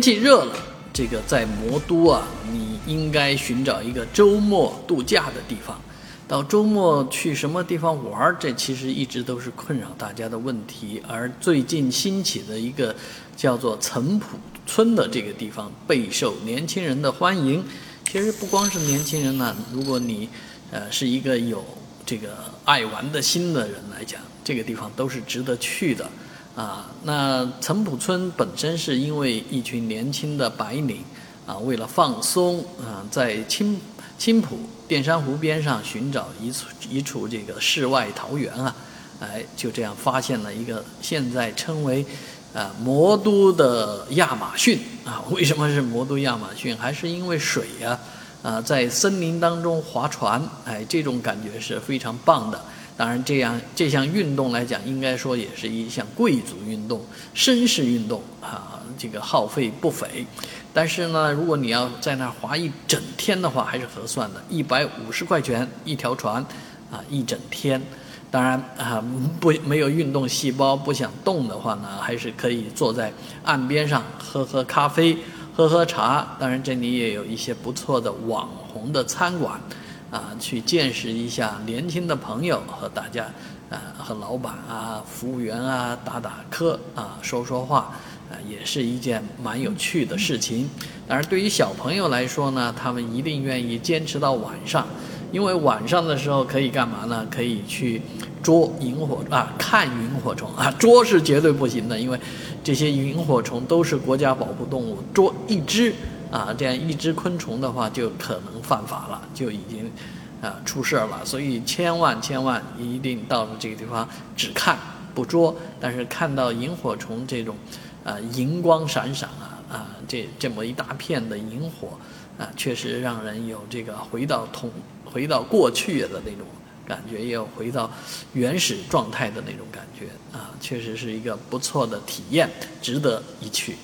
天气热了，这个在魔都啊，你应该寻找一个周末度假的地方。到周末去什么地方玩儿，这其实一直都是困扰大家的问题。而最近兴起的一个叫做岑浦村的这个地方，备受年轻人的欢迎。其实不光是年轻人呢，如果你呃是一个有这个爱玩的心的人来讲，这个地方都是值得去的。啊，那岑浦村本身是因为一群年轻的白领啊，为了放松啊，在青青浦淀山湖边上寻找一处一处这个世外桃源啊，哎，就这样发现了一个现在称为啊魔都的亚马逊啊。为什么是魔都亚马逊？还是因为水呀？啊，在森林当中划船，哎，这种感觉是非常棒的。当然，这样这项运动来讲，应该说也是一项贵族运动、绅士运动啊，这个耗费不菲。但是呢，如果你要在那儿划一整天的话，还是合算的，一百五十块钱一条船，啊，一整天。当然啊，不没有运动细胞不想动的话呢，还是可以坐在岸边上喝喝咖啡、喝喝茶。当然，这里也有一些不错的网红的餐馆。啊，去见识一下年轻的朋友和大家，啊，和老板啊、服务员啊打打磕啊，说说话，啊，也是一件蛮有趣的事情。当然，对于小朋友来说呢，他们一定愿意坚持到晚上，因为晚上的时候可以干嘛呢？可以去捉萤火啊，看萤火虫啊，捉是绝对不行的，因为这些萤火虫都是国家保护动物，捉一只。啊，这样一只昆虫的话，就可能犯法了，就已经啊出事儿了。所以千万千万一定到了这个地方只看不捉，但是看到萤火虫这种啊荧光闪闪啊啊这这么一大片的萤火啊，确实让人有这个回到同回到过去的那种感觉，也有回到原始状态的那种感觉啊，确实是一个不错的体验，值得一去。